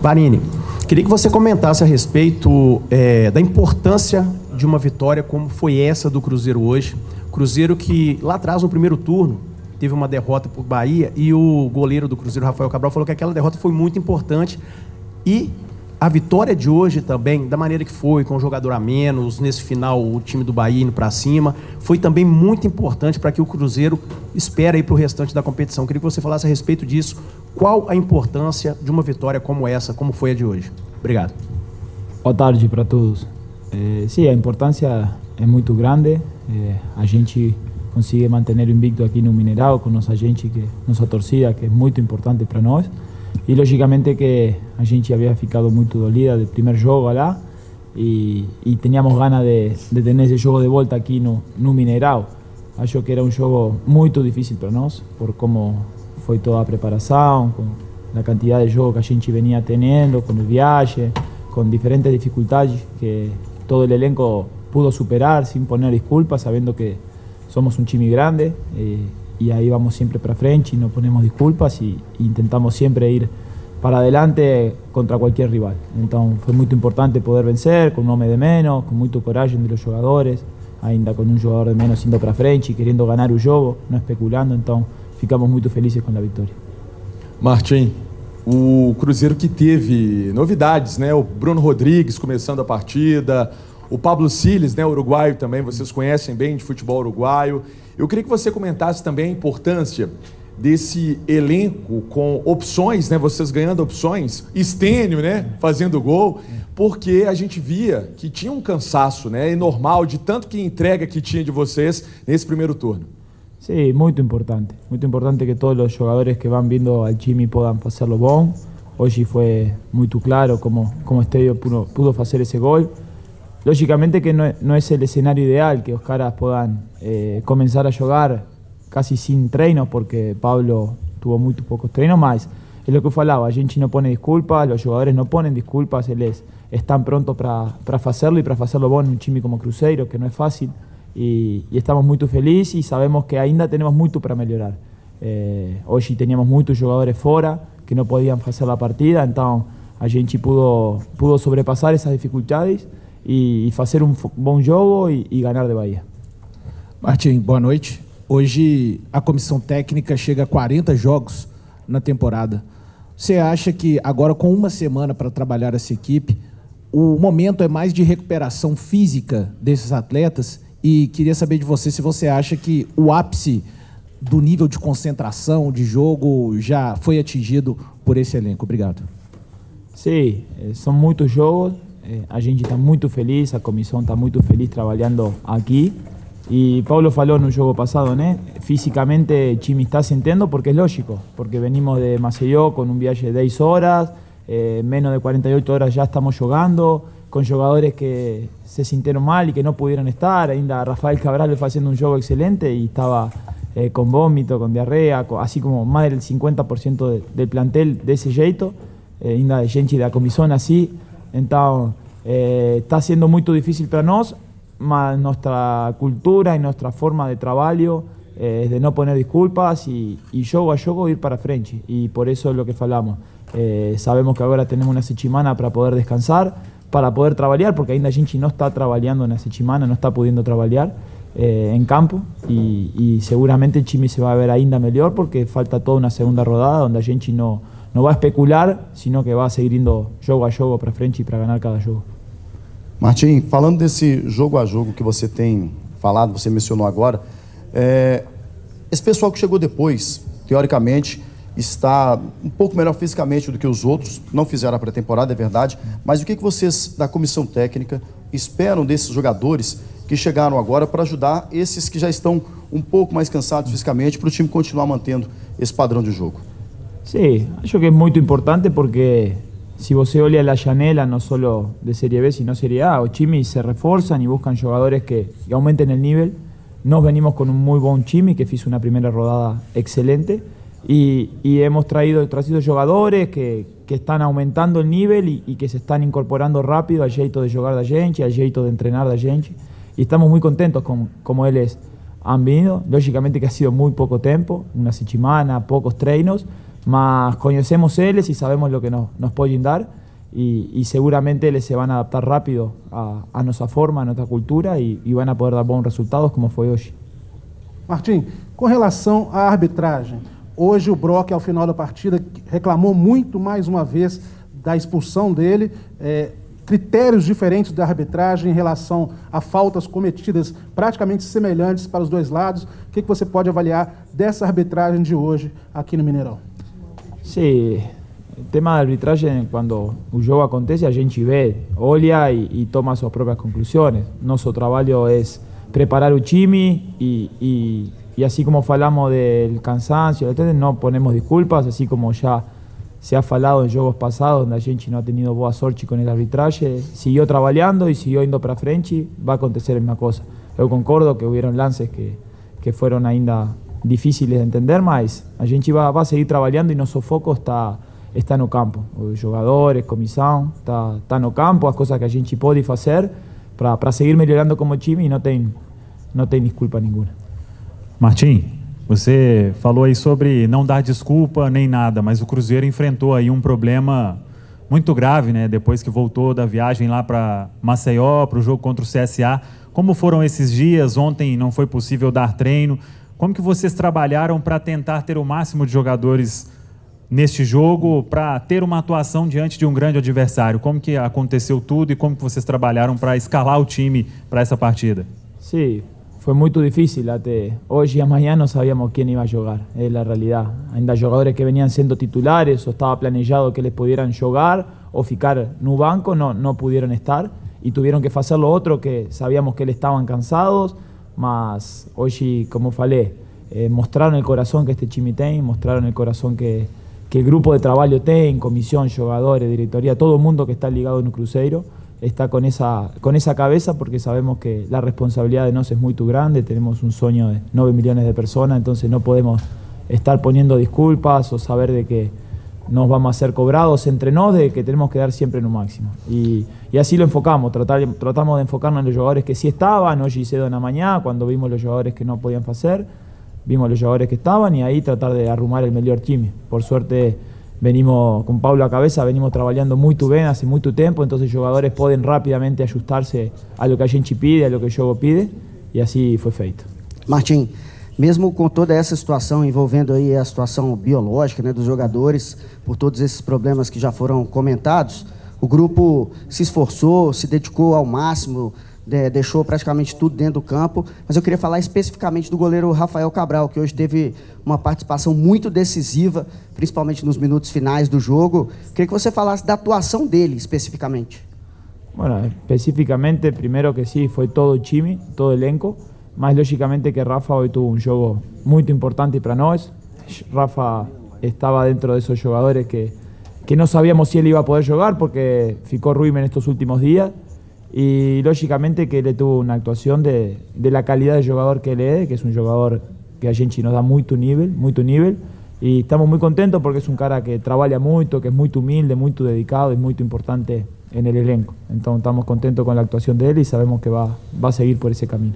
Varini, queria que você comentasse a respeito é, da importância de uma vitória como foi essa do Cruzeiro hoje. Cruzeiro que lá atrás, no primeiro turno, teve uma derrota por Bahia e o goleiro do Cruzeiro, Rafael Cabral, falou que aquela derrota foi muito importante e a vitória de hoje também, da maneira que foi, com o jogador a menos, nesse final o time do Bahia indo para cima, foi também muito importante para que o Cruzeiro espere aí para o restante da competição. Queria que você falasse a respeito disso. Qual a importância de uma vitória como essa, como foi a de hoje? Obrigado. Boa tarde para todos. É, sim, a importância é muito grande. É, a gente consegue manter o invicto aqui no Mineral com nossa gente, que nossa torcida, que é muito importante para nós. E logicamente que a gente havia ficado muito dolida do primeiro jogo lá e, e tínhamos ganas de, de ter esse jogo de volta aqui no, no Mineral. Acho que era um jogo muito difícil para nós, por como foi toda a preparação, com a quantidade de jogos que a gente venia tendo, com o viagem, com diferentes dificuldades que todo o elenco pudo superar sem poner desculpas, sabendo que somos um time grande. E, y ahí vamos siempre para frente y no ponemos disculpas y, intentamos siempre ir para adelante contra cualquier rival. Entonces fue muy importante poder vencer con un hombre de menos, con mucho coraje de los jugadores, ainda con un jugador de menos indo para frente y queriendo ganar o jogo, no especulando, então ficamos muito felizes com a vitória. Martim, o Cruzeiro que teve novidades, né? O Bruno Rodrigues começando a partida, o Pablo Siles, né, uruguaio também, vocês conhecem bem de futebol uruguaio. Eu queria que você comentasse também a importância desse elenco com opções, né? Vocês ganhando opções, Estênio, né? Fazendo gol, porque a gente via que tinha um cansaço, né? E normal de tanto que entrega que tinha de vocês nesse primeiro turno. Sim, muito importante. Muito importante que todos os jogadores que vão vindo ao time possam fazer o bom. Hoje foi muito claro como como o Estadio pudo, pudo fazer esse gol. Lógicamente que no, es el escenario ideal que los caras puedan eh, comenzar a jugar casi sin treinos, porque Pablo tuvo muy pocos treinos más. Es lo que falaba, a gente no pone disculpas, los jugadores no ponen disculpas, ellos están prontos para hacerlo y para hacerlo bueno en un chimi como Cruzeiro, que no es fácil. Y, estamos muy felices y sabemos que ainda tenemos mucho para mejorar. Eh, hoy teníamos muchos jugadores fuera que no podían hacer la partida, entonces a pudo, pudo sobrepasar esas dificultades e, fazer um bom jogo e, e ganhar de Bahia. Martim, boa noite. Hoje a comissão técnica chega a 40 jogos na temporada. Você acha que agora, com uma semana para trabalhar essa equipe, o momento é mais de recuperação física desses atletas? E queria saber de você se você acha que o ápice do nível de concentração, de jogo, já foi atingido por esse elenco. Obrigado. Sim, eh, são muitos jogos. eh, a gente está muito feliz, a comissão está muito feliz trabalhando aqui. Y Pablo faló en un juego pasado, ¿no? Físicamente Chimi está sintiendo porque es lógico, porque venimos de Maceió con un viaje de 6 horas, eh, menos de 48 horas ya estamos jugando, con jugadores que se sintieron mal y que no pudieron estar. Ainda Rafael Cabral le fue haciendo un juego excelente y estaba eh, con vómito, con diarrea, así como más del 50% de, del plantel de ese jeito. Eh, ainda de gente de la comisión así. Então, eh, está sendo muito difícil para nós, mas nossa cultura e nossa forma de trabalho eh, es de no poner disculpas y, y yo a yogo ir para frente. Y por eso es lo que hablamos. Eh, sabemos que ahora tenemos una sechimana para poder descansar, para poder trabajar, porque ainda Ginchi no está trabajando en la sechimana, no está pudiendo trabajar eh, en campo. Y, y seguramente el Chimi se va a ver ainda mejor porque falta toda una segunda rodada donde Ginchi no não não vai especular, sino que vai seguir indo jogo a jogo para frente para ganhar cada jogo. Martim, falando desse jogo a jogo que você tem falado, você mencionou agora, é, esse pessoal que chegou depois, teoricamente, está um pouco melhor fisicamente do que os outros, não fizeram a pré-temporada, é verdade, mas o que vocês da comissão técnica esperam desses jogadores que chegaram agora para ajudar esses que já estão um pouco mais cansados fisicamente para o time continuar mantendo esse padrão de jogo? Sí, acho que es muy importante porque si você olha la janela, no solo de Serie B, sino Serie A, o Chimi se reforzan y buscan jugadores que, aumenten el nivel. Nos venimos con un muy buen Chimi que hizo una primera rodada excelente y, hemos traído, traído jugadores que, que, están aumentando el nivel y, que se están incorporando rápido al jeito de jugar de gente, al jeito de entrenar de gente. Y estamos muy contentos con como ellos han venido. Lógicamente que ha sido muy poco tiempo, una semana, pocos treinos, Mas conocemos ellos y sabemos lo que nos, nos pueden dar y, y seguramente ellos se van a adaptar rápido a, a nuestra forma, a nuestra cultura y, y van a poder dar bons resultados como foi hoje. Martim, com relação à arbitragem, hoje o Brock, ao final da partida, reclamou muito mais uma vez da expulsão dele. É, critérios diferentes da arbitragem em relação a faltas cometidas praticamente semelhantes para os dois lados. O que, que você pode avaliar dessa arbitragem de hoje aqui no Mineirão? Sí, el tema de arbitraje, cuando juego acontece, a gente ve, olha y, toma sus propias conclusiones. Nuestro trabajo es preparar un chimi y, y, y así como falamos del cansancio, no ponemos disculpas, así como ya se ha falado en juegos pasados donde gente no ha tenido boa sorte con el arbitraje, siguió trabajando y siguió indo para frente, va a acontecer la misma cosa. Yo concordo que hubieron lances que, que fueron ainda difíciles de entender, mas a gente va, va a seguir trabajando y nuestro foco está está no campo. Os jogadores, comissão, está, está no campo, as coisas que a gente pode fazer para seguir melhorando como time e não tem, não tem desculpa nenhuma. Martim, você falou aí sobre não dar desculpa nem nada, mas o Cruzeiro enfrentou aí um problema muito grave, né? Depois que voltou da viagem lá para Maceió, para o jogo contra o CSA. Como foram esses dias? Ontem não foi possível dar treino. Como que vocês trabalharam para tentar ter o máximo de jogadores neste jogo para ter uma atuação diante de um grande adversário? Como que aconteceu tudo e como que vocês trabalharam para escalar o time para essa partida? Sí, fue muito difícil até hoje e amanhã não sabíamos quem ia jogar, é a realidade. Ainda jogadores que venían sendo titulares ou estava planejado que eles pudieran jogar ou ficar no banco, não, não puderam estar e tiveram que fazer lo outro que sabíamos que eles estavam cansados, mas hoje, como falei, eh, mostraron el corazón que este tem, mostraron el corazón que, que el grupo de trabajo ten, comisión, jugadores, directoría, todo el mundo que está ligado en un cruceiro está con esa, con esa cabeza porque sabemos que la responsabilidad de nos es muy grande, tenemos un sueño de 9 millones de personas, entonces no podemos estar poniendo disculpas o saber de que nos vamos a ser cobrados entre nos, de que tenemos que dar siempre en un máximo. Y, y así lo enfocamos, tratar, tratamos de enfocarnos en los jugadores que sí estaban, hoy hice en la mañana, cuando vimos los jugadores que no podían hacer vimos los jugadores que estaban y ahí tratar de arrumar el mejor time. Por suerte venimos con Pablo a cabeza, venimos trabajando muy bien hace mucho tiempo, entonces los jugadores pueden rápidamente ajustarse a lo que a pide, a lo que jogo pide, e assim foi feito. Martim, mesmo com toda essa situação envolvendo aí a situação biológica né, dos jogadores, por todos esses problemas que já foram comentados, o grupo se esforçou, se dedicou ao máximo, de, deixou praticamente tudo dentro do campo. Mas eu queria falar especificamente do goleiro Rafael Cabral, que hoje teve uma participação muito decisiva, principalmente nos minutos finais do jogo. Queria que você falasse da atuação dele especificamente. Bueno, específicamente, primero que sí, fue todo el time, todo el elenco, más lógicamente que Rafa hoy tuvo un juego muy importante para nosotros. Rafa estaba dentro de esos jugadores que, que no sabíamos si él iba a poder jugar porque ficó Ruim en estos últimos días y lógicamente que él tuvo una actuación de, de la calidad de jugador que él es, que es un jugador que a gente nos da mucho nivel, mucho nivel, y estamos muy contentos porque es un cara que trabaja mucho, que es muy humilde, muy dedicado y muy importante en el elenco. Entonces estamos contentos con la actuación de él y sabemos que va, va a seguir por ese camino.